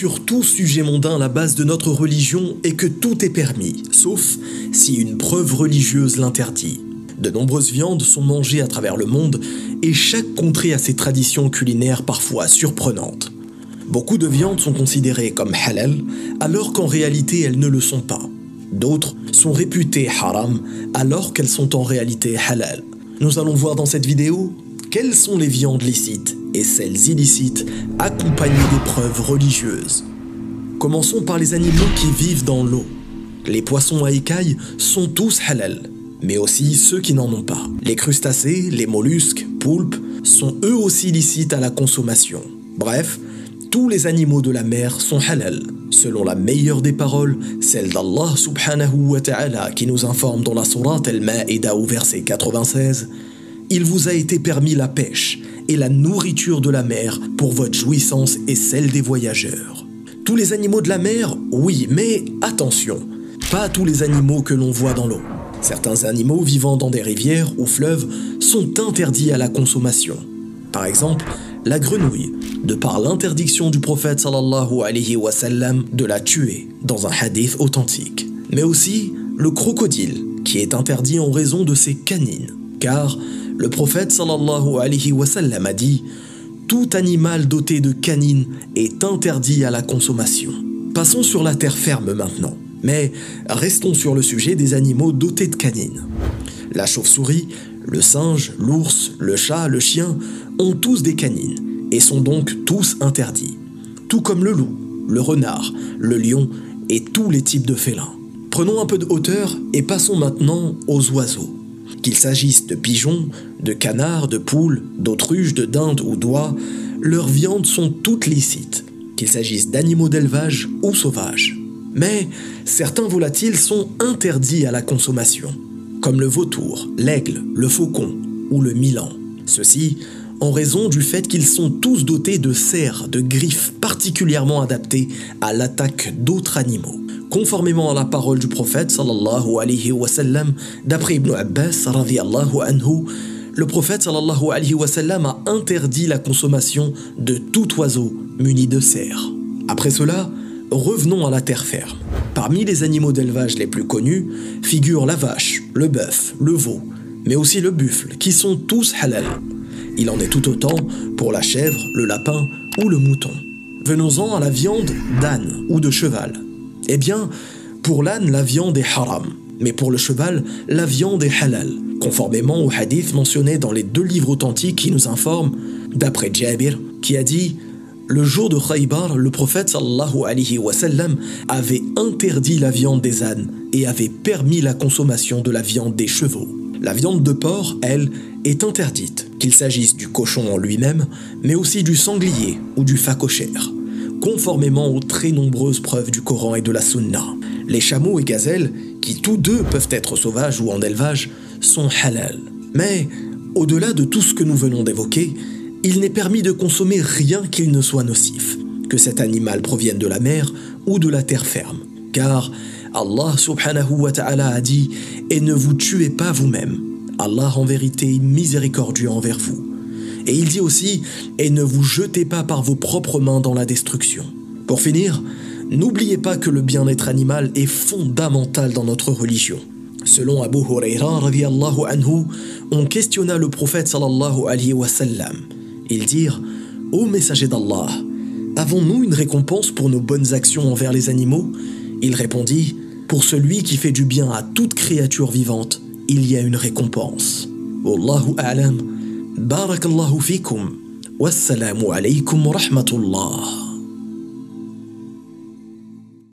sur tout sujet mondain, la base de notre religion est que tout est permis, sauf si une preuve religieuse l'interdit. De nombreuses viandes sont mangées à travers le monde et chaque contrée a ses traditions culinaires parfois surprenantes. Beaucoup de viandes sont considérées comme halal alors qu'en réalité elles ne le sont pas. D'autres sont réputées haram alors qu'elles sont en réalité halal. Nous allons voir dans cette vidéo quelles sont les viandes licites et celles illicites accompagnées des preuves religieuses? Commençons par les animaux qui vivent dans l'eau. Les poissons à écailles sont tous halal, mais aussi ceux qui n'en ont pas. Les crustacés, les mollusques, poulpes sont eux aussi licites à la consommation. Bref, tous les animaux de la mer sont halal, selon la meilleure des paroles, celle d'Allah subhanahu wa ta'ala qui nous informe dans la sourate Al-Ma'ida au verset 96 Il vous a été permis la pêche et la nourriture de la mer pour votre jouissance et celle des voyageurs. Tous les animaux de la mer, oui, mais attention, pas tous les animaux que l'on voit dans l'eau. Certains animaux vivant dans des rivières ou fleuves sont interdits à la consommation. Par exemple, la grenouille, de par l'interdiction du prophète sallallahu alayhi wa sallam de la tuer dans un hadith authentique. Mais aussi le crocodile, qui est interdit en raison de ses canines. Car le prophète sallallahu alayhi wa sallam a dit Tout animal doté de canines est interdit à la consommation. Passons sur la terre ferme maintenant. Mais restons sur le sujet des animaux dotés de canines. La chauve-souris, le singe, l'ours, le chat, le chien ont tous des canines et sont donc tous interdits. Tout comme le loup, le renard, le lion et tous les types de félins. Prenons un peu de hauteur et passons maintenant aux oiseaux. Qu'il s'agisse de pigeons, de canards, de poules, d'autruches, de dindes ou d'oies, leurs viandes sont toutes licites, qu'il s'agisse d'animaux d'élevage ou sauvages. Mais certains volatiles sont interdits à la consommation, comme le vautour, l'aigle, le faucon ou le milan. Ceci en raison du fait qu'ils sont tous dotés de serres, de griffes particulièrement adaptées à l'attaque d'autres animaux. Conformément à la parole du prophète sallallahu d'après Ibn Abbas anhu, le prophète sallallahu a interdit la consommation de tout oiseau muni de serres. Après cela, revenons à la terre ferme. Parmi les animaux d'élevage les plus connus figurent la vache, le bœuf, le veau, mais aussi le buffle, qui sont tous halal. Il en est tout autant pour la chèvre, le lapin ou le mouton. Venons-en à la viande d'âne ou de cheval. Eh bien, pour l'âne, la viande est haram, mais pour le cheval, la viande est halal, conformément au hadith mentionné dans les deux livres authentiques qui nous informent, d'après Jabir, qui a dit le jour de Khaybar, le prophète avait interdit la viande des ânes et avait permis la consommation de la viande des chevaux. La viande de porc, elle, est interdite, qu'il s'agisse du cochon en lui-même, mais aussi du sanglier ou du phacochère, conformément aux très nombreuses preuves du Coran et de la Sunna. Les chameaux et gazelles, qui tous deux peuvent être sauvages ou en élevage, sont halal. Mais, au-delà de tout ce que nous venons d'évoquer, il n'est permis de consommer rien qu'il ne soit nocif, que cet animal provienne de la mer ou de la terre ferme. Car Allah subhanahu wa ta'ala a dit Et ne vous tuez pas vous-même. Allah en vérité miséricordieux envers vous. Et il dit aussi Et ne vous jetez pas par vos propres mains dans la destruction. Pour finir, n'oubliez pas que le bien-être animal est fondamental dans notre religion. Selon Abu Huraira on questionna le prophète sallallahu alayhi wa sallam. Ils dirent Ô messager d'Allah, avons-nous une récompense pour nos bonnes actions envers les animaux? Il répondit Pour celui qui fait du bien à toute créature vivante, il y a une récompense. Wallahu a'lam. بارك الله فيكم والسلام عليكم ورحمة الله.